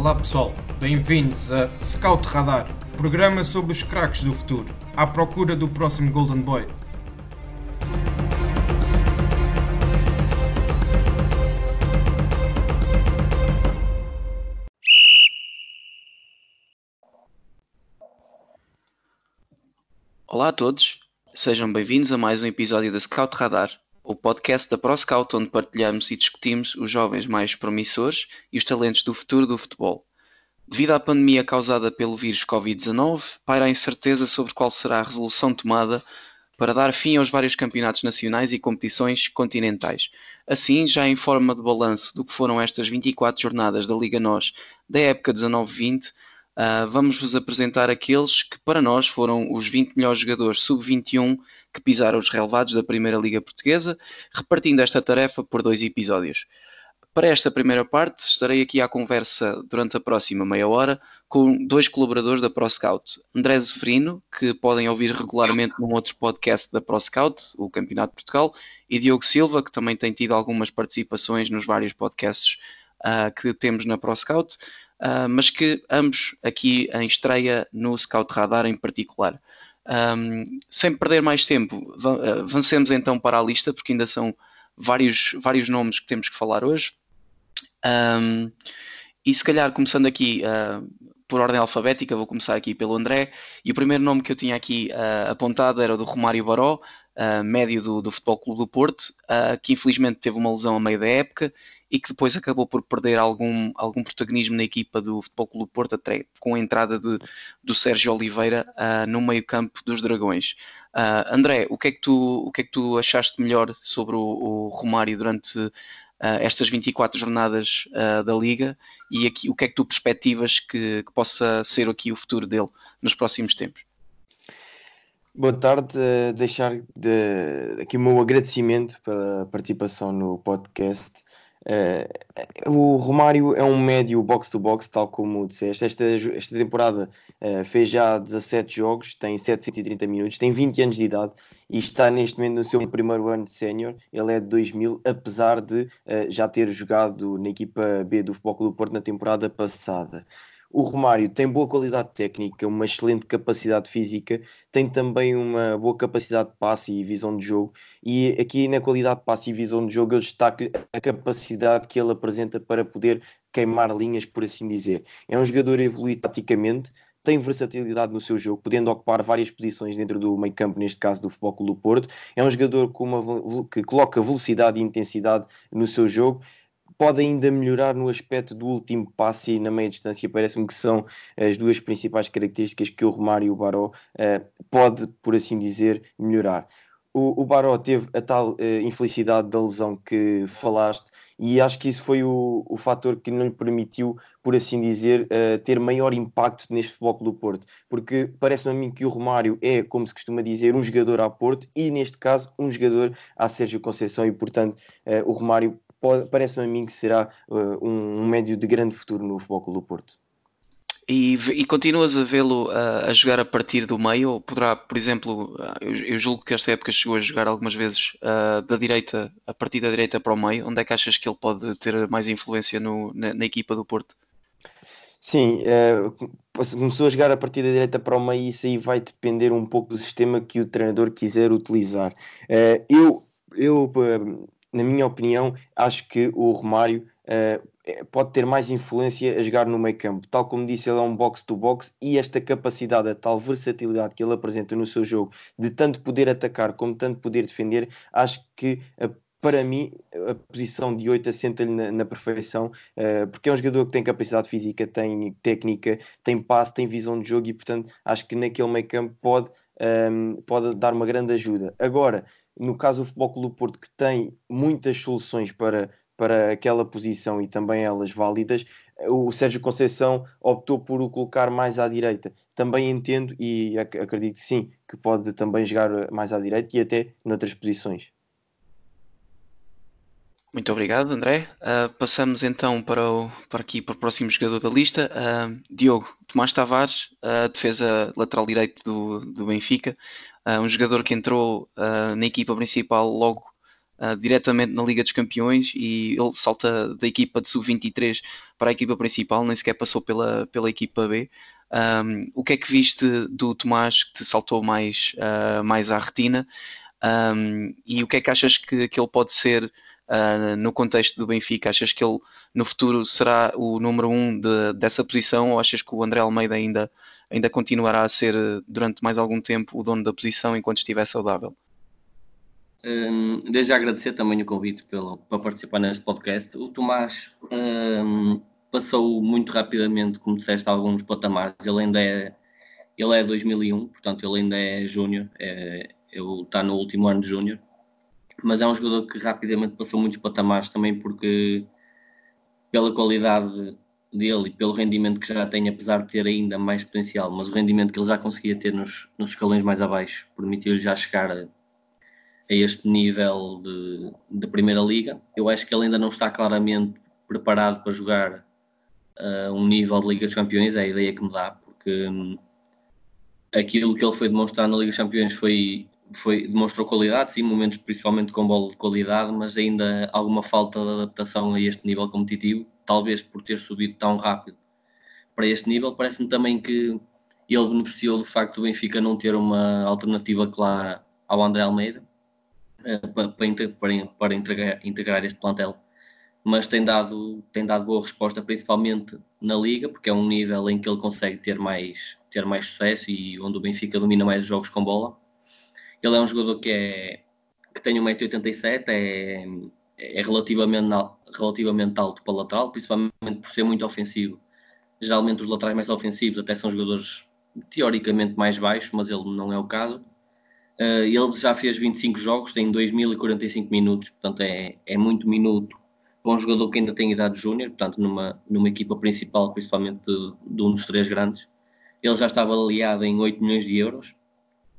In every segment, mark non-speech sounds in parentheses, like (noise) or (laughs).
Olá pessoal, bem-vindos a Scout Radar, programa sobre os craques do futuro, à procura do próximo Golden Boy. Olá a todos, sejam bem-vindos a mais um episódio da Scout Radar, o podcast da ProScout onde partilhamos e discutimos os jovens mais promissores e os talentos do futuro do futebol. Devido à pandemia causada pelo vírus Covid-19, paira a incerteza sobre qual será a resolução tomada para dar fim aos vários campeonatos nacionais e competições continentais. Assim, já em forma de balanço do que foram estas 24 jornadas da Liga NOS da época 19-20, Uh, Vamos-vos apresentar aqueles que para nós foram os 20 melhores jogadores sub-21 que pisaram os relevados da Primeira Liga Portuguesa, repartindo esta tarefa por dois episódios. Para esta primeira parte, estarei aqui à conversa durante a próxima meia hora com dois colaboradores da ProScout, André Zeferino, que podem ouvir regularmente num outro podcast da ProScout, o Campeonato de Portugal, e Diogo Silva, que também tem tido algumas participações nos vários podcasts uh, que temos na ProScout uh, mas que ambos aqui em estreia no Scout Radar em particular. Um, sem perder mais tempo, ah, avancemos então para a lista, porque ainda são vários, vários nomes que temos que falar hoje. Um, e se calhar começando aqui uh, por ordem alfabética, vou começar aqui pelo André. E o primeiro nome que eu tinha aqui uh, apontado era o do Romário Baró, uh, médio do, do Futebol Clube do Porto, que infelizmente teve uma lesão a meio da época e que depois acabou por perder algum, algum protagonismo na equipa do Futebol Clube Porto, até com a entrada de, do Sérgio Oliveira uh, no meio-campo dos Dragões. Uh, André, o que, é que tu, o que é que tu achaste melhor sobre o, o Romário durante uh, estas 24 jornadas da Liga e aqui, o que é que tu perspectivas que, que possa ser aqui o futuro dele nos próximos tempos? Boa tarde, deixar de, aqui o meu agradecimento pela participação no podcast. Uh, o Romário é um médio box-to-box, tal como disseste. Esta, esta temporada uh, fez já 17 jogos, tem 730 minutos, tem 20 anos de idade e está neste momento no seu primeiro ano de sénior. Ele é de 2000, apesar de uh, já ter jogado na equipa B do Futebol Clube Porto na temporada passada. O Romário tem boa qualidade técnica, uma excelente capacidade física, tem também uma boa capacidade de passe e visão de jogo. E aqui na qualidade de passe e visão de jogo, eu destaco a capacidade que ele apresenta para poder queimar linhas, por assim dizer. É um jogador evoluído taticamente, tem versatilidade no seu jogo, podendo ocupar várias posições dentro do meio campo, neste caso do Futebol Clube do Porto. É um jogador com uma, que coloca velocidade e intensidade no seu jogo pode ainda melhorar no aspecto do último passe e na meia distância. Parece-me que são as duas principais características que o Romário e o Baró uh, pode, por assim dizer, melhorar. O, o Baró teve a tal uh, infelicidade da lesão que falaste e acho que isso foi o, o fator que não lhe permitiu, por assim dizer, uh, ter maior impacto neste futebol do Porto. Porque parece-me a mim que o Romário é, como se costuma dizer, um jogador a Porto e, neste caso, um jogador a Sérgio Conceição e, portanto, uh, o Romário parece-me a mim que será uh, um, um, médio de grande futuro no Futebol do Porto. E, e continuas a vê-lo uh, a jogar a partir do meio? Ou poderá, por exemplo, uh, eu, eu, julgo que esta época chegou a jogar algumas vezes uh, da direita, a partir da direita para o meio. Onde é que achas que ele pode ter mais influência no, na, na equipa do Porto? Sim, começou a jogar a partir da direita para o meio e isso aí vai depender um pouco do sistema que o treinador quiser utilizar. eu, eu na minha opinião, acho que o Romário uh, pode ter mais influência a jogar no meio campo. Tal como disse, ele é um box-to-box e esta capacidade, a tal versatilidade que ele apresenta no seu jogo, de tanto poder atacar como tanto poder defender, acho que uh, para mim, a posição de 8 assenta-lhe na, na, perfeição, uh, porque é um jogador que tem capacidade física, tem técnica, tem passe, tem visão de jogo e, portanto, acho que naquele meio campo pode, um, pode dar uma grande ajuda. Agora, no caso do Futebol Clube Porto, que tem muitas soluções para, para aquela posição e também elas válidas, o Sérgio Conceição optou por o colocar mais à direita. Também entendo e ac acredito sim que pode também jogar mais à direita e até noutras posições. Muito obrigado, André. Uh, passamos então para, o, para aqui para o próximo jogador da lista, uh, Diogo Tomás Tavares, uh, defesa lateral direito do, do Benfica, um jogador que entrou na equipa principal logo uh, diretamente na Liga dos Campeões e ele salta da equipa de sub-23 para a equipa principal, nem sequer passou pela, pela equipa B. Um, o que é que viste do Tomás que te saltou mais, uh, mais à retina? Um, e o que é que achas que, que ele pode ser uh, no contexto do Benfica? Achas que ele no futuro será o número um de, dessa posição ou achas que o André Almeida ainda, ainda continuará a ser durante mais algum tempo o dono da posição enquanto estiver saudável? Um, desde já agradecer também o convite pelo, para participar neste podcast. O Tomás um, passou muito rapidamente, como disseste, alguns patamares. Ele ainda é, ele é 2001, portanto ele ainda é júnior, é, está no último ano de júnior, mas é um jogador que rapidamente passou muitos patamares também porque pela qualidade dele e pelo rendimento que já tem, apesar de ter ainda mais potencial, mas o rendimento que ele já conseguia ter nos, nos escalões mais abaixo permitiu-lhe já chegar a, a este nível de, de, Primeira Liga. Eu acho que ele ainda não está claramente preparado para jogar uh, um nível de Liga dos Campeões, é a ideia que me dá, porque um, aquilo que ele foi demonstrar na Liga dos Campeões foi, foi, demonstrou qualidade, sim, momentos principalmente com bola de qualidade, mas ainda alguma falta de adaptação a este nível competitivo, talvez por ter subido tão rápido para este nível. Parece-me também que ele beneficiou do facto do Benfica não ter uma alternativa clara ao André Almeida para, para, para integrar, integrar este plantel mas tem dado, tem dado boa resposta, principalmente na Liga, porque é um nível em que ele consegue ter mais, ter mais sucesso e onde o Benfica domina mais os jogos com bola. Ele é um jogador que, é, que tem 1,87m, é, é relativamente, relativamente alto para lateral, principalmente por ser muito ofensivo. Geralmente os laterais mais ofensivos até são jogadores teoricamente mais baixos, mas ele não é o caso. Uh, ele já fez 25 jogos, tem 2.045 minutos, portanto é, é muito minuto para um jogador que ainda tem idade júnior, portanto, numa, numa equipa principal, principalmente de, de, um dos três grandes. Ele já estava aliado em 8 milhões de euros.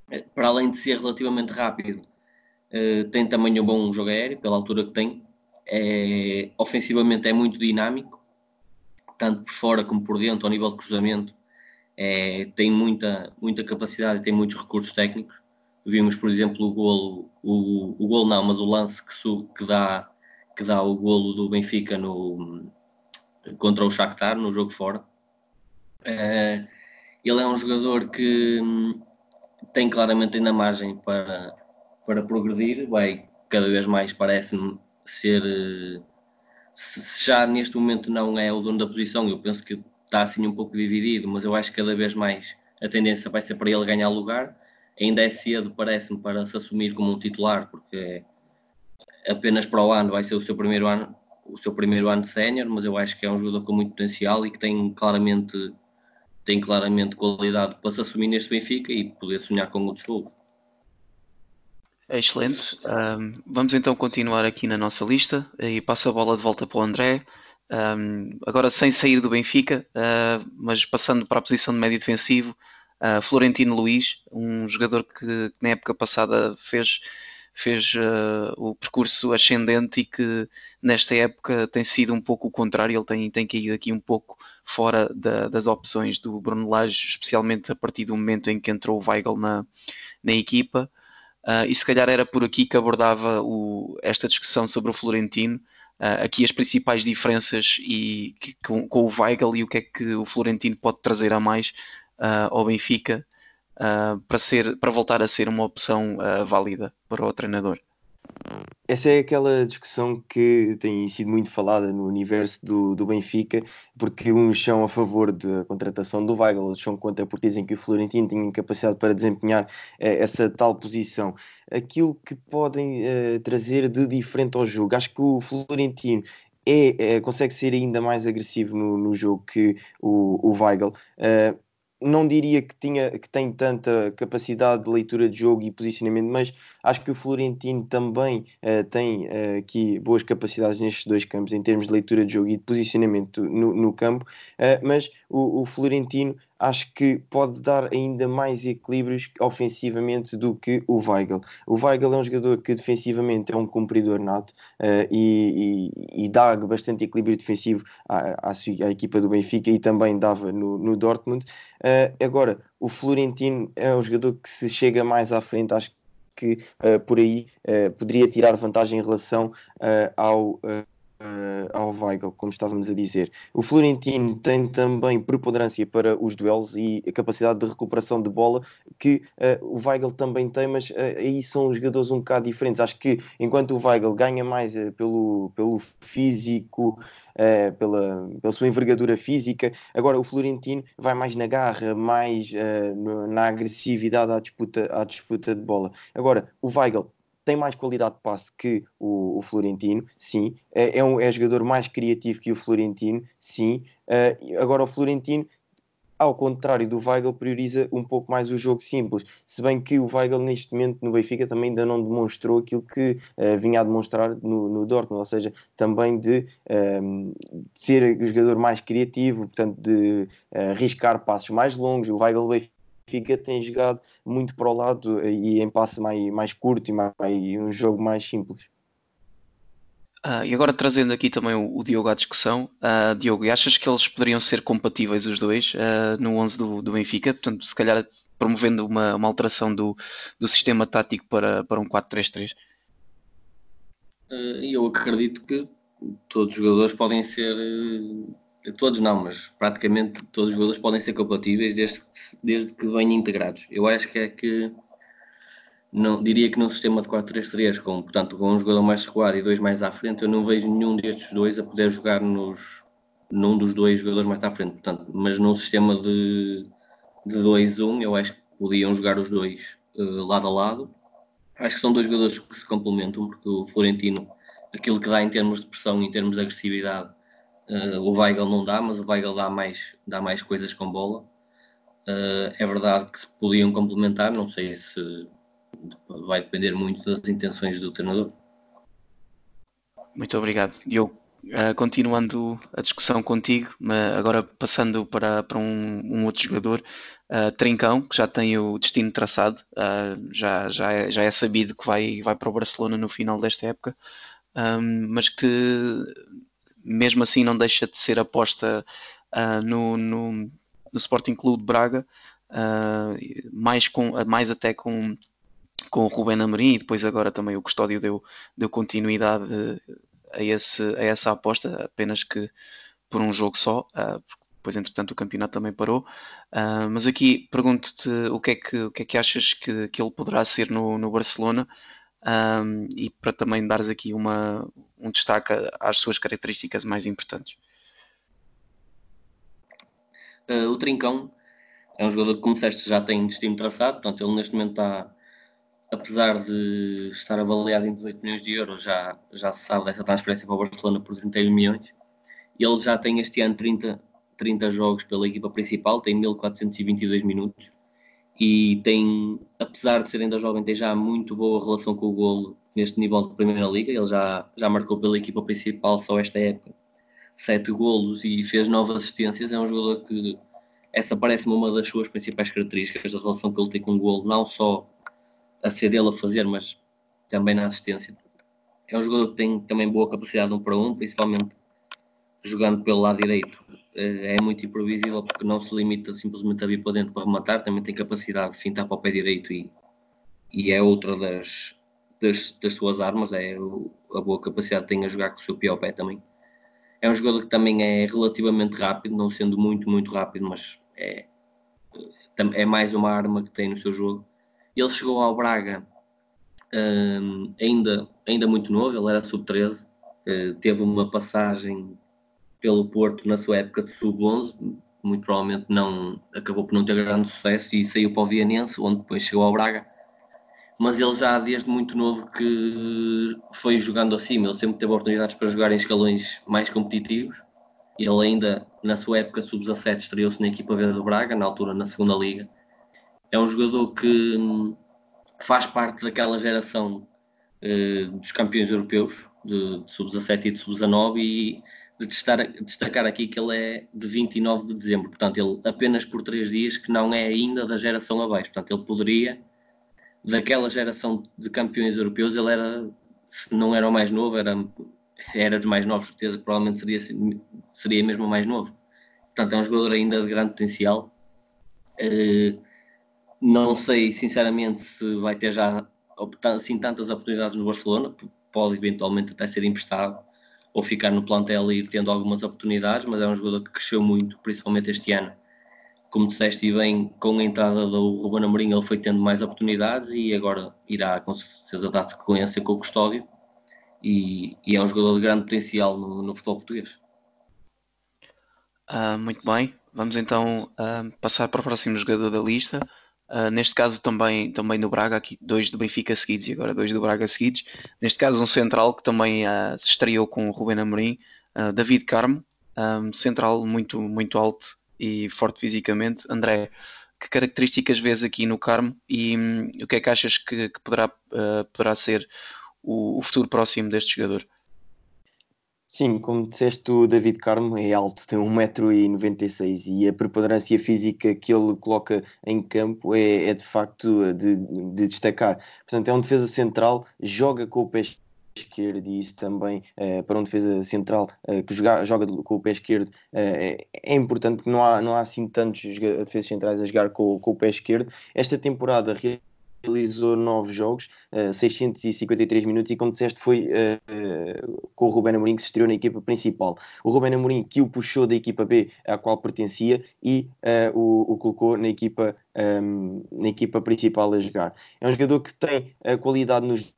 Eh, para além de ser relativamente rápido, uh, tem também um bom jogo aéreo, pela altura que tem. É, ofensivamente é muito dinâmico, tanto por fora como por dentro, ao nível de cruzamento. É, tem muita, muita capacidade e tem muitos recursos técnicos. Vimos, por exemplo, o golo, o, o golo não, mas o lance que, su, que dá que dá o golo do Benfica no, contra o Shakhtar no jogo fora. Uh, ele é um jogador que hum, tem claramente ainda margem para, para progredir, vai cada vez mais parece-me ser uh, se já neste momento não é o dono da posição, eu penso que está assim um pouco dividido, mas eu acho que cada vez mais a tendência vai ser para ele ganhar lugar. Ainda é cedo, parece-me, para se assumir como um titular, porque apenas para o ano vai ser o seu primeiro ano, o seu primeiro ano de sénior, mas eu acho que é um jogador com muito potencial e que tem claramente tem claramente qualidade para se assumir neste Benfica e poder sonhar com outros clubes. É excelente. Um, vamos então continuar aqui na nossa lista e passo a bola de volta para o André. Um, agora sem sair do Benfica, uh, mas passando para a posição de médio defensivo, uh, Florentino Luiz, um jogador que, na época passada fez fez uh, o percurso ascendente e que nesta época tem sido um pouco o contrário, ele tem, tem caído aqui um pouco fora da, das opções do Bruno Lage, especialmente a partir do momento em que entrou o Weigl na, na equipa. Uh, e se calhar era por aqui que abordava o, esta discussão sobre o Florentino, uh, aqui as principais diferenças e, que, com, com, o Weigl e o que é que o Florentino pode trazer a mais ao Benfica uh, para, ser, para voltar a ser uma opção uh, válida para o treinador? Essa é aquela discussão que tem sido muito falada no universo do, do Benfica, porque uns são a favor da contratação do Weigl, outros são contra porque dizem que o Florentino tinha capacidade para desempenhar eh, essa tal posição. Aquilo que podem eh, trazer de diferente ao jogo, acho que o Florentino é, é, consegue ser ainda mais agressivo no, no jogo que o, o Weigl. Uh, não diria que, tinha, que tem tanta capacidade de leitura de jogo e posicionamento, mas acho que o Florentino também uh, tem uh, aqui boas capacidades nestes dois campos, em termos de leitura de jogo e de posicionamento no, no campo. Uh, mas o, o, Florentino acho que pode dar ainda mais equilíbrios ofensivamente do que o Weigl. O Weigl é um jogador que defensivamente é um cumpridor nato e, e, e, dá bastante equilíbrio defensivo à, à, à, equipa do Benfica e também dava no, no Dortmund. agora, o Florentino é um jogador que se chega mais à frente, acho que uh, por aí uh, poderia tirar vantagem em relação ao uh, ao Weigl, como estávamos a dizer. O Florentino tem também preponderância para os duelos e a capacidade de recuperação de bola que uh, o Weigl também tem, mas uh, aí são jogadores um bocado diferentes. Acho que enquanto o Weigl ganha mais pelo, pelo físico, pela, pela sua envergadura física. Agora, o Florentino vai mais na garra, mais na agressividade à disputa, à disputa de bola. Agora, o Weigl tem mais qualidade de passe que o, o Florentino, sim. É, é, um é jogador mais criativo que o Florentino, sim. Uh, agora o Florentino, ao contrário do Weigl, prioriza um pouco mais o jogo simples. Se bem que o Weigl neste momento no Benfica também ainda não demonstrou aquilo que uh, vinha a demonstrar no, no Dortmund, ou seja, também de, uh, de ser o jogador mais criativo, portanto de arriscar passos mais longos. O Weigl Benfica Benfica tem jogado muito para o lado e em passe mais, mais curto e mais, um jogo mais simples. Uh, e agora trazendo aqui também o, o Diogo à discussão, uh, Diogo, e achas que eles poderiam ser compatíveis os dois uh, no 11 do, do Benfica? Portanto, se calhar promovendo uma, uma alteração do, do sistema tático para, para um 4-3-3? Eu acredito que todos os jogadores podem ser todos não, mas praticamente todos os jogadores podem ser compatíveis desde, desde que venham integrados. Eu acho que é que não, diria que num sistema de 4-3-3, com, portanto, com um jogador mais recuado e dois mais à frente, eu não vejo nenhum destes dois a poder jogar nos, num dos dois jogadores mais à frente. Portanto, mas num sistema de, de 2-1, eu acho que podiam jogar os dois uh, lado a lado. Acho que são dois jogadores que se complementam, porque o Florentino, aquilo que dá em termos de pressão, em termos de agressividade, Uh, o Weigl não dá, mas o Weigl dá mais, dá mais coisas com bola. Uh, é verdade que se podiam complementar, não sei se vai depender muito das intenções do treinador. Muito obrigado. Diogo, uh, continuando a discussão contigo, agora passando para, para um, um outro jogador, uh, Trincão, que já tem o destino traçado, já, já, é, já é sabido que vai, vai para o Barcelona no final desta época, um, mas que mesmo assim não deixa de ser aposta uh, no, no, no, Sporting Clube de Braga, uh, mais, com, mais até com, com o Rubén Amorim e depois agora também o Custódio deu, deu continuidade a, esse, a essa aposta, apenas que por um jogo só, uh, depois entretanto o campeonato também parou. Uh, mas aqui pergunto-te o que é que, o que, é que achas que, que ele poderá ser no, no Barcelona um, e para também dares aqui uma, um destaque às suas características mais importantes. Uh, o Trincão é um jogador que, como disseste, já tem destino traçado, portanto, ele neste momento está, apesar de estar avaliado em 18 milhões de euros, já, já se sabe dessa transferência para o Barcelona por 31 milhões. Ele já tem este ano 30, 30 jogos pela equipa principal, tem 1422 minutos e tem, apesar de ser ainda jovem, tem já muito boa relação com o golo neste nível de Primeira Liga. Ele já, já marcou pela equipa principal só esta época sete golos e fez nove assistências. É um jogador que essa parece-me uma das suas principais características, a relação que ele tem com o golo, não só a ser dele a fazer, mas também na assistência. É um jogador que tem também boa capacidade um para um, principalmente jogando pelo lado direito é muito imprevisível porque não se limita simplesmente a vir para dentro para rematar, também tem capacidade de fintar para o pé direito e, e é outra das, das, das suas armas, é a boa capacidade que tem a jogar com o seu ao pé também. É um jogador que também é relativamente rápido, não sendo muito, muito rápido, mas é, é mais uma arma que tem no seu jogo. Ele chegou ao Braga um, ainda, ainda muito novo, ele era sub-13, uh, eh, teve uma passagem pelo Porto na sua época de sub-11, muito provavelmente não acabou por não ter grande sucesso e saiu para o Vianense, onde depois chegou ao Braga. Mas ele já desde muito novo que foi jogando acima, ele sempre teve oportunidades para jogar em escalões mais competitivos. Ele ainda na sua época sub-17 estreou-se na equipa verde do Braga, na altura na segunda liga. É um jogador que hum, faz parte daquela geração eh, dos campeões europeus de, de sub-17 e de sub-19 e de destacar, aqui que ele é de 29 de dezembro, portanto, ele apenas por três dias que não é ainda da geração abaixo, portanto, ele poderia, daquela geração de campeões europeus, ele era, se não era o mais novo, era, era dos mais novos, certeza, provavelmente seria, seria mesmo o mais novo. Portanto, é um jogador ainda de grande potencial. Uh, não sei, sinceramente, se vai ter já assim tantas oportunidades no Barcelona, pode eventualmente até ser emprestado ou ficar no plantel e tendo algumas oportunidades, mas é um jogador que cresceu muito, principalmente este ano. Como disseste e bem, com a entrada do Ruben Amorim ele foi tendo mais oportunidades e agora irá com certeza dar sequência com o Custódio e, e, é um jogador de grande potencial no, no futebol português. Uh, muito bem, vamos então uh, passar para o próximo jogador da lista. Uh, neste caso também, também no Braga, aqui dois do Benfica seguidos e agora dois do Braga seguidos. Neste caso um central que também uh, se estreou com o Ruben Amorim, uh, David Carmo, um, central muito, muito alto e forte fisicamente. André, que características vês aqui no Carmo e um, o que é que achas que, que poderá, poderá ser o, o futuro próximo deste jogador? Sim, como disseste, o David Carmo é alto, tem 1,96m e a preponderância física que ele coloca em campo é, é de facto de, de, destacar. Portanto, é um defesa central, joga com o pé esquerdo e isso também uh, para um defesa central uh, que joga, joga com o pé esquerdo uh, é, é, importante que não há, não há assim tantos defesas centrais a jogar com, com o pé esquerdo. Esta temporada realizou nove jogos, uh, 653 minutos e como disseste foi uh, com o Ruben Amorim que se estreou na equipa principal. O Ruben Amorim que o puxou da equipa B à qual pertencia e uh, o, o, colocou na equipa, um, na equipa principal a jogar. É um jogador que tem a qualidade nos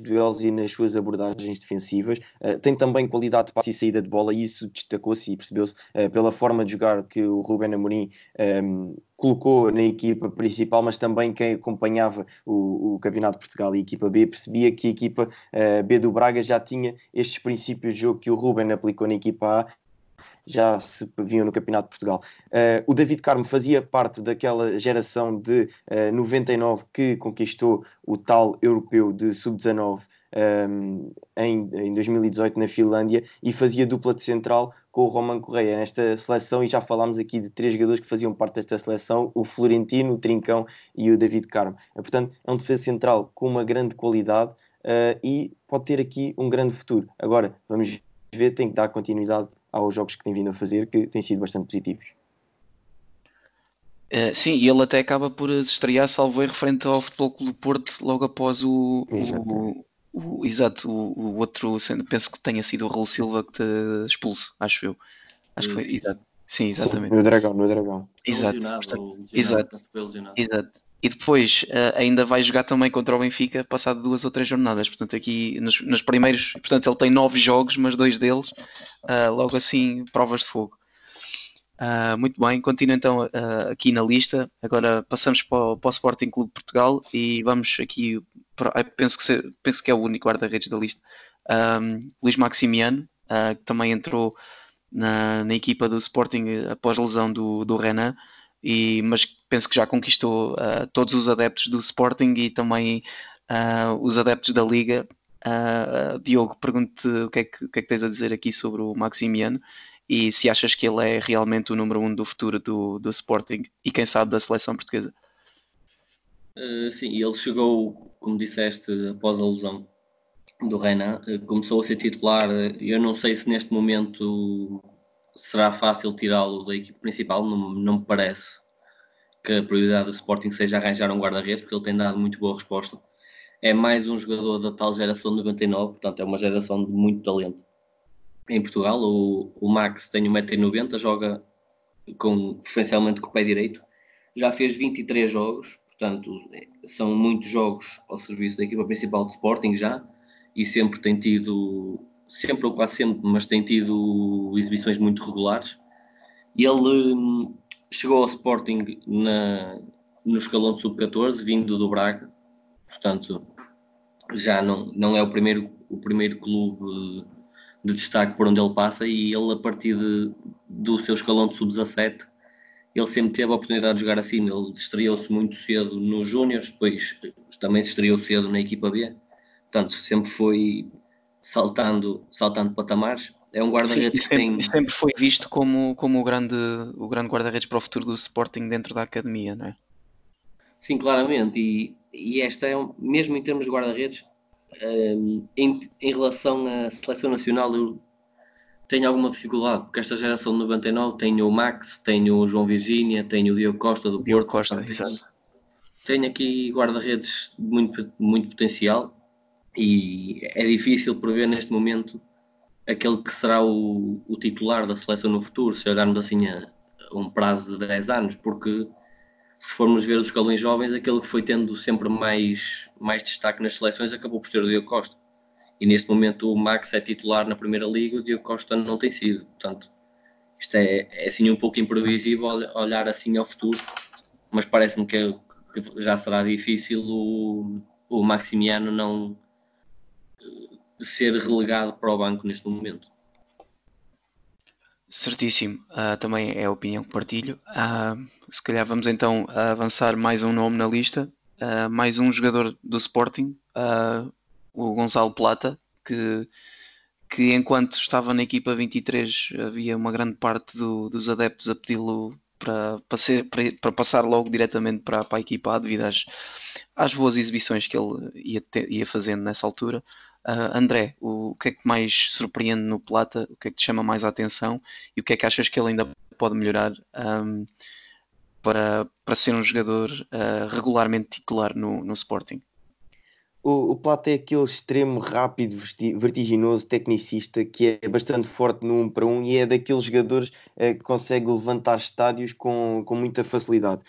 duelos e nas suas abordagens defensivas. Uh, tem também qualidade de passe e saída de bola, e isso destacou-se e percebeu-se uh, pela forma de jogar que o Ruben Amorim um, ehm, colocou na equipa principal, mas também quem acompanhava o, o Campeonato de Portugal e a equipa B percebia que a equipa uh, B do Braga já tinha estes princípios de jogo que o Ruben aplicou na equipa A já se viam no Campeonato de Portugal. Uh, o David Carmo fazia parte daquela geração de uh, eh, 99 que conquistou o tal europeu de sub-19 um, em, em 2018 na Finlândia e fazia dupla de central com o Roman Correia nesta seleção e já falámos aqui de três jogadores que faziam parte desta seleção, o Florentino, o Trincão e o David Carmo. Uh, portanto, é um defesa central com uma grande qualidade uh, e pode ter aqui um grande futuro. Agora, vamos ver, tem que dar continuidade aos jogos que tem vindo a fazer, que têm sido bastante positivos. Uh, sim, e ele até acaba por estrear, salvo erro, referente ao Futebol Clube Porto, logo após o, o, o, exato, o, o, outro, penso que tenha sido o Raul Silva que te expulso, acho eu. Acho que foi, exato. Sim, exatamente. Sim, no Dragão, no Dragão. Exato, portanto, exato, exato. E depois uh, ainda vai jogar também contra o Benfica, passado duas ou três jornadas. Portanto, aqui nos, nos primeiros, portanto, ele tem nove jogos, mas dois deles, uh, logo assim, provas de fogo. Uh, muito bem, continua então aqui na lista. Agora passamos para o, para o Sporting Clube de Portugal e vamos aqui, para, penso, que penso que é o único guarda-redes da lista, um, Luís Maximiano, que também entrou na, na, equipa do Sporting após lesão do, do Renan e, mas penso que já conquistou uh, todos os adeptos do Sporting e também uh, os adeptos da Liga. Uh, Diogo, pergunto-te o, que é o que é que tens a dizer aqui sobre o Maximiano e se achas que ele é realmente o número um do futuro do, do Sporting e quem sabe da seleção portuguesa. Sim, ele chegou, como disseste, após a lesão do Renan, começou a ser titular. Eu não sei se neste momento será fácil tirá-lo da equipe principal, não, não me parece que a prioridade do Sporting seja arranjar um guarda-redes, porque ele tem dado muito boa resposta. É mais um jogador da tal geração de 99, portanto é uma geração de muito talento. Em Portugal, o, o Max tem 1,90m, joga com, preferencialmente com o pé direito, já fez 23 jogos, portanto são muitos jogos ao serviço da equipa principal do Sporting já, e sempre tem tido sempre ou quase sempre, mas tem tido exibições muito regulares. Ele hum, chegou ao Sporting na, no escalão de sub-14, vindo do Braga, portanto já não, não é o primeiro, o primeiro clube de destaque por onde ele passa. E ele a partir de, do seu escalão de sub-17 ele sempre teve a oportunidade de jogar assim, ele estreou-se muito cedo nos Júniors, depois também se estreou cedo na equipa B, portanto sempre foi saltando, saltando patamares. É um guarda-redes que tem. Sempre foi visto como, como o grande, o grande guarda-redes para o futuro do Sporting dentro da academia, não é? Sim, claramente. E, e esta é, um, mesmo em termos de guarda-redes, um, em, em relação à seleção nacional, eu tenho alguma dificuldade, porque esta geração de 99 tenho o Max, tenho o João Virgínia, tenho o Diogo Costa do Diogo Porto. Costa, exato. tem aqui guarda-redes muito, muito potencial e é difícil prever neste momento aquele que será o, o titular da seleção no futuro, se olharmos assim a, a um prazo de 10 anos, porque se formos ver os escalões jovens, aquele que foi tendo sempre mais, mais destaque nas seleções acabou por ser o Diego Costa. E neste momento o Max é titular na Primeira Liga o Diego Costa não tem sido. Portanto, isto é, é assim um pouco imprevisível olhar assim ao futuro, mas parece-me que, que, já será difícil o, o Maximiano não ser relegado para o banco neste momento. Certíssimo, uh, também é a opinião que partilho. Uh, se calhar vamos então avançar mais um nome na lista, uh, mais um jogador do Sporting, o Gonçalo Plata, que, que enquanto estava na equipa 23 havia uma grande parte do, dos adeptos a pedi-lo para, para, para, para, passar logo diretamente para, para a equipa devido às, às boas exibições que ele ia, ia fazendo nessa altura. Uh, André, o, o, que é que mais surpreende no Plata? O que é que te chama mais a atenção? E o que é que achas que ele ainda pode melhorar um, para, para ser um jogador uh, regularmente titular no, no Sporting? O, o Plata é aquele extremo rápido, vertiginoso, tecnicista que é bastante forte no 1 um para 1 um, e é daqueles jogadores uh, que consegue levantar estádios com, com muita facilidade.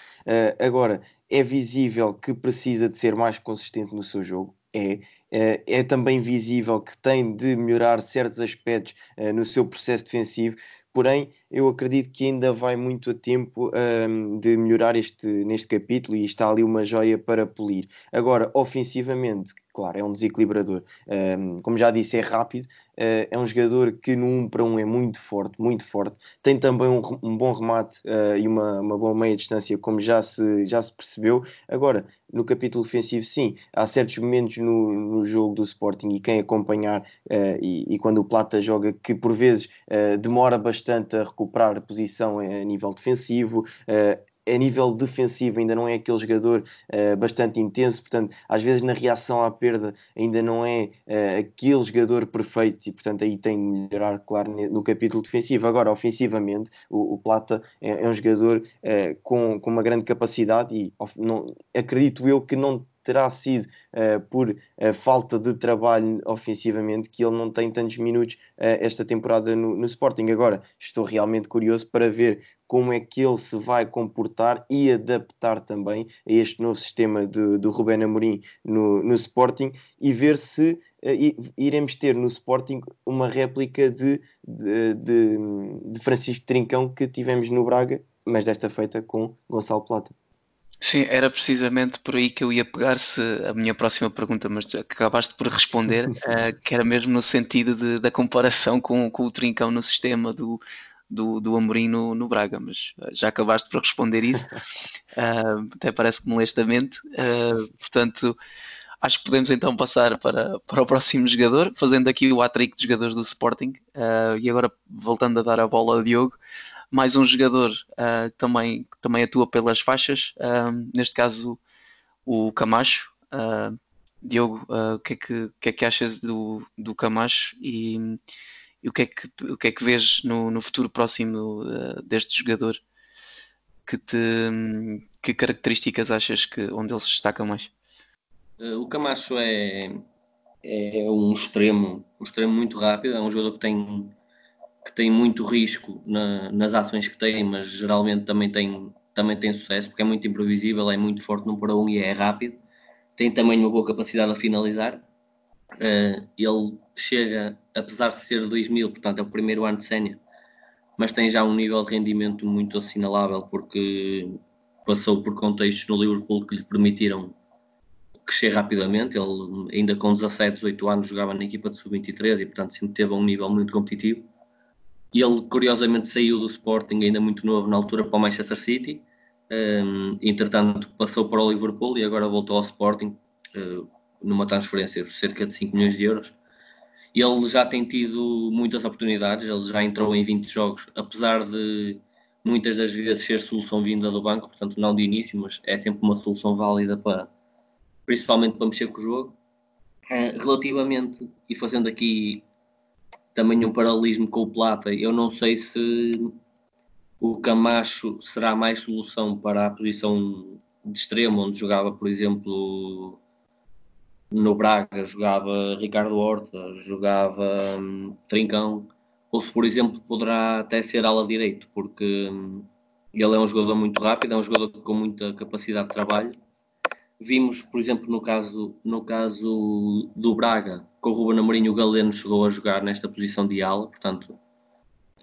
agora, é visível que precisa de ser mais consistente no seu jogo, é, é também visível que tem de melhorar certos aspectos eh, no seu processo defensivo, porém eu acredito que ainda vai muito a tempo um, de melhorar este, neste capítulo e está ali uma joia para polir. Agora, ofensivamente, claro, é um desequilibrador. Um, como já disse, é rápido, uh, é um jogador que no 1 um para 1 um é muito forte, muito forte. Tem também um, bom remate uh, e uma, uma boa meia distância, como já se, já se percebeu. Agora, no capítulo ofensivo, sim, há certos momentos no, no jogo do Sporting e quem acompanhar uh, e, e, quando o Plata joga que por vezes demora bastante a recuperar a posição a nível defensivo, a nível defensivo ainda não é aquele jogador uh, bastante intenso, portanto, às vezes na reação à perda ainda não é uh, aquele jogador perfeito e, portanto, aí tem de melhorar, claro, no capítulo defensivo. Agora, ofensivamente, o, o Plata é, é, um jogador uh, com, com uma grande capacidade e não, acredito eu que não terá sido uh, por uh, falta de trabalho ofensivamente que ele não tem tantos minutos uh, esta temporada no, no, Sporting. Agora, estou realmente curioso para ver como é que ele se vai comportar e adaptar também a este novo sistema de, do Rubén Amorim no, no Sporting e ver se iremos ter no Sporting uma réplica de, de, de, de Francisco Trincão que tivemos no Braga, mas desta feita com Gonçalo Plata. Sim, era precisamente por aí que eu ia pegar-se a minha próxima pergunta, mas acabaste por responder, uh, (laughs) que era mesmo no sentido de, da comparação com, com o Trincão no sistema do, do, do Amorim no, no Braga, mas eh, já acabaste por responder isso, uh, (laughs) até parece que molestamente, uh, portanto acho que podemos então passar para, para o próximo jogador, fazendo aqui o hat-trick de jogadores do Sporting, e agora voltando a dar a bola ao Diogo, mais um jogador uh, também, que também atua pelas faixas, uh, neste caso o Camacho. Uh, Diogo, o que, é que, que, é que achas do, do Camacho e, e, o, que é que, o que é que vês no, no futuro próximo deste jogador? Que, te, que características achas que onde ele se destaca mais? O Camacho é, é um extremo, um extremo muito rápido, é um jogador que tem que tem muito risco na, nas ações que tem, mas geralmente também tem, também tem sucesso, porque é muito imprevisível, é muito forte no para um e é rápido. Tem também uma boa capacidade a finalizar. Uh, ele chega, apesar de ser 2000, portanto é o primeiro ano de sénior, mas tem já um nível de rendimento muito assinalável, porque passou por contextos no Liverpool que lhe permitiram crescer rapidamente. Ele, ainda com 17, 18 anos, jogava na equipa de sub-23 e, portanto, sempre teve um nível muito competitivo. E ele, curiosamente, saiu do Sporting ainda muito novo na altura para o Manchester City. Um, entretanto, passou para o Liverpool e agora voltou ao Sporting uh, numa transferência de cerca de 5 milhões de euros. Ele já tem tido muitas oportunidades, ele já entrou em 20 jogos, apesar de muitas das vezes ser solução vinda do banco, portanto não de início, mas é sempre uma solução válida para, principalmente para mexer com o jogo. Uh, relativamente, e fazendo aqui também um paralelismo com o Plata. Eu não sei se o Camacho será mais solução para a posição de extremo, onde jogava, por exemplo, no Braga, jogava Ricardo Horta, jogava hum, Trincão, ou se, por exemplo, poderá até ser ala direito, porque hum, ele é um jogador muito rápido, é um jogador com muita capacidade de trabalho. Vimos, por exemplo, no caso, no caso do Braga, com o Ruben Amorim, o Galeno chegou a jogar nesta posição de ala, portanto,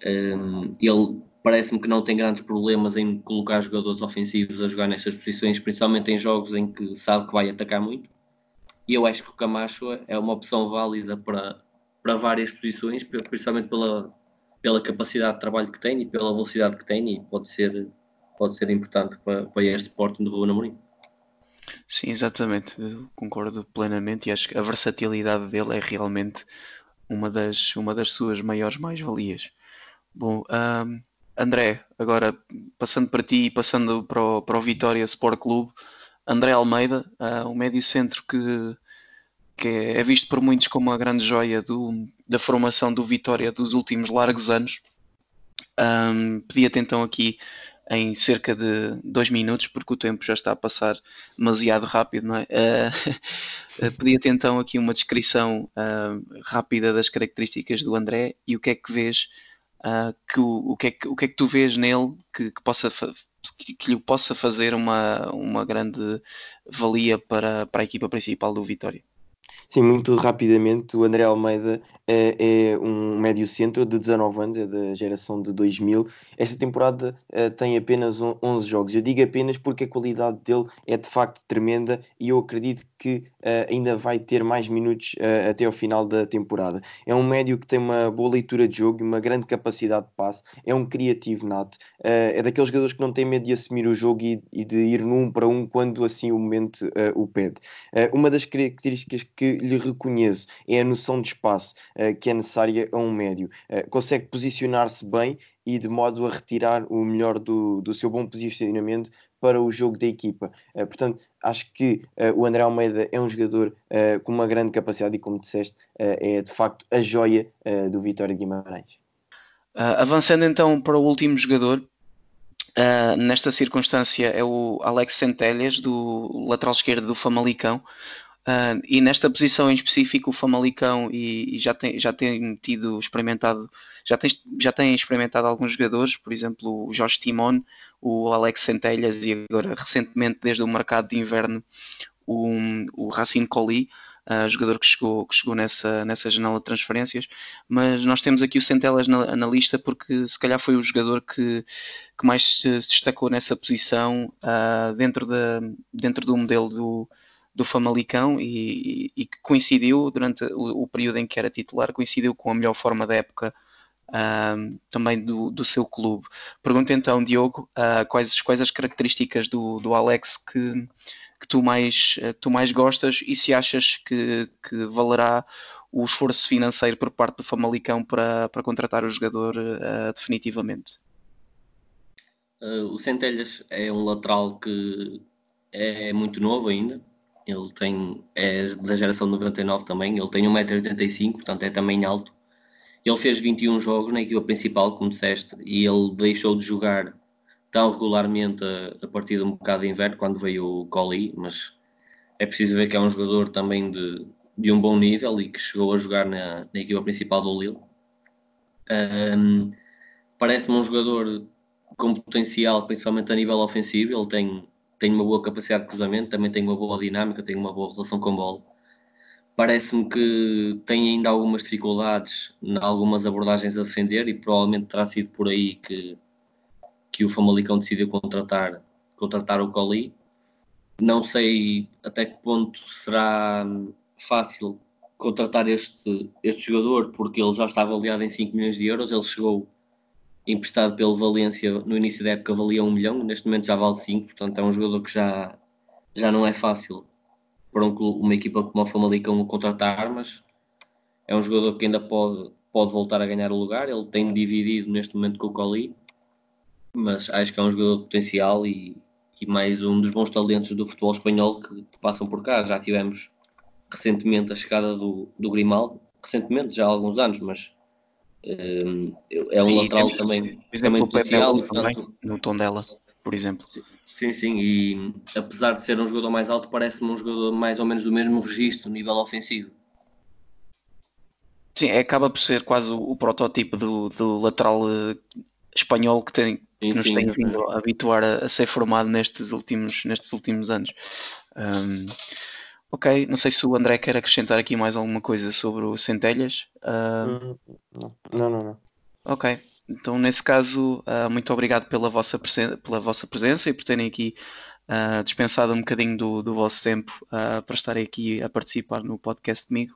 um, ele parece-me que não tem grandes problemas em colocar jogadores ofensivos a jogar nestas posições, principalmente em jogos em que sabe que vai atacar muito. E eu acho que o Camacho é uma opção válida para, para várias posições, principalmente pela, pela capacidade de trabalho que tem e pela velocidade que tem, e pode ser, pode ser importante para, para este Sporting do Ruben Amorim. Sim, exatamente, Eu concordo plenamente e acho que a versatilidade dele é realmente uma das, uma das suas maiores mais-valias. Bom, um, André, agora passando para ti e passando para o, para o Vitória Sport Clube, André Almeida, uh, um médio centro que, que é, visto por muitos como a grande joia do, da formação do Vitória dos últimos largos anos. Um, Pedia-te então aqui em cerca de dois minutos, porque o tempo já está a passar demasiado rápido, não é? (laughs) Uh, Pedia-te então aqui uma descrição uh, rápida das características do André e o que é que vês uh, que o, o, que é que, o que é que tu vês nele que, que possa que, lhe possa fazer uma, uma grande valia para, para a equipa principal do Vitória? Sim, muito rapidamente, o André Almeida é, é um médio centro de 19 anos, é da geração de 2000. Esta temporada uh, tem apenas 11 jogos. Eu digo apenas porque a qualidade dele é de facto tremenda e eu acredito que uh, ainda vai ter mais minutos até ao final da temporada. É um médio que tem uma boa leitura de jogo e uma grande capacidade de passe, é um criativo nato, é daqueles jogadores que não tem medo de assumir o jogo e, e de ir num para um quando assim o momento o pede. uma das características que lhe reconheço é a noção de espaço uh, que é necessária a um médio. Uh, consegue posicionar-se bem e de modo a retirar o melhor do, do seu bom posicionamento para o jogo da equipa. Uh, portanto, acho que uh, o André Almeida é um jogador uh, com uma grande capacidade e, como disseste, é de facto a joia do Vitória Guimarães. avançando então para o último jogador, nesta circunstância é o Alex Centelhas, do lateral esquerdo do Famalicão. Uh, e nesta posição em específico, o Famalicão e, e, já, tem, já tem tido experimentado, já tem, já tem experimentado alguns jogadores, por exemplo, o Jorge Timon, o Alex Centelhas e agora recentemente, desde o mercado de inverno, o, o Racine Colli, uh, jogador que chegou, que chegou nessa, nessa janela de transferências. Mas nós temos aqui o Centelhas na, na lista porque se calhar foi o jogador que, que mais se destacou nessa posição uh, dentro, da, dentro do modelo do do Famalicão e, e, que coincidiu durante o, o, período em que era titular, coincidiu com a melhor forma da época uh, também do, do seu clube. Pergunto então, Diogo, uh, quais, quais as características do, do Alex que, que, tu mais, uh, tu mais gostas e se achas que, que valerá o esforço financeiro por parte do Famalicão para, para contratar o jogador ah, definitivamente? o Centelhas é um lateral que é muito novo ainda, ele tem, é da geração 99 também, ele tem 1,85m, portanto é também alto. Ele fez 21 jogos na equipa principal, como disseste, e ele deixou de jogar tão regularmente a, a partir um bocado de inverno, quando veio o Colli, mas é preciso ver que é um jogador também de, de um bom nível e que chegou a jogar na, na equipa principal do Lille. Um, Parece-me um jogador com potencial, principalmente a nível ofensivo. Ele tem tem uma boa capacidade de cruzamento, também tem uma boa dinâmica, tem uma boa relação com a bola. Parece-me que tem ainda algumas dificuldades em algumas abordagens a defender e provavelmente terá sido por aí que, que o Famalicão decidiu contratar, contratar o Coli. Não sei até que ponto será fácil contratar este, este jogador, porque ele já está avaliado em 5 milhões de euros. Ele chegou emprestado pelo Valência no início da época valia 1 milhão, neste momento já vale 5, portanto é um jogador que já, já não é fácil para um, uma equipa como o Famalicão contratar, mas é um jogador que ainda pode, pode voltar a ganhar o lugar, ele tem dividido neste momento com o Coli, mas acho que é um jogador de potencial e, e mais um dos bons talentos do futebol espanhol que, que passam por cá, já tivemos recentemente a chegada do, do Grimaldo, recentemente, já há alguns anos, mas é um Sim, lateral também, por exemplo, também potencial. Também, no tom dela. por exemplo. Sim, sim, e apesar de ser um jogador mais alto, parece-me um jogador mais ou menos do mesmo registro, nível ofensivo. Sim, é, acaba por ser quase o, o protótipo do, do lateral uh, espanhol que, tem, que sim, nos sim, tem vindo a habituar a, a, ser formado nestes últimos, nestes últimos anos. Um, ok, não sei se o André quer acrescentar aqui mais alguma coisa sobre o Centelhas. Uh, não, não, não. Ok, então nesse caso, uh, muito obrigado pela vossa, pela vossa presença e por terem aqui uh, dispensado um bocadinho do, do vosso tempo para estarem aqui a participar no podcast comigo.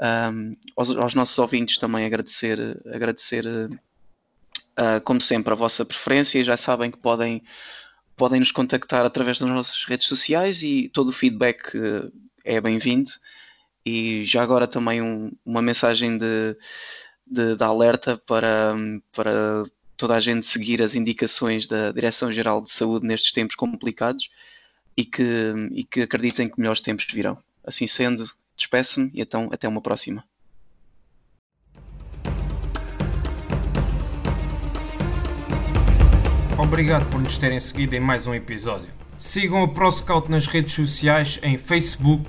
Um, aos, aos, nossos ouvintes também agradecer, agradecer como sempre, a vossa preferência. Já sabem que podem, podem nos contactar através das nossas redes sociais e todo o feedback é bem-vindo. E já agora também um, uma mensagem de, de, de, alerta para, para toda a gente seguir as indicações da Direção-Geral de Saúde nestes tempos complicados e que, e que acreditem que melhores tempos virão. Assim sendo, Despeço-me e então até uma próxima. Obrigado por nos terem seguido em mais um episódio. Sigam o ProScout nas redes sociais em Facebook,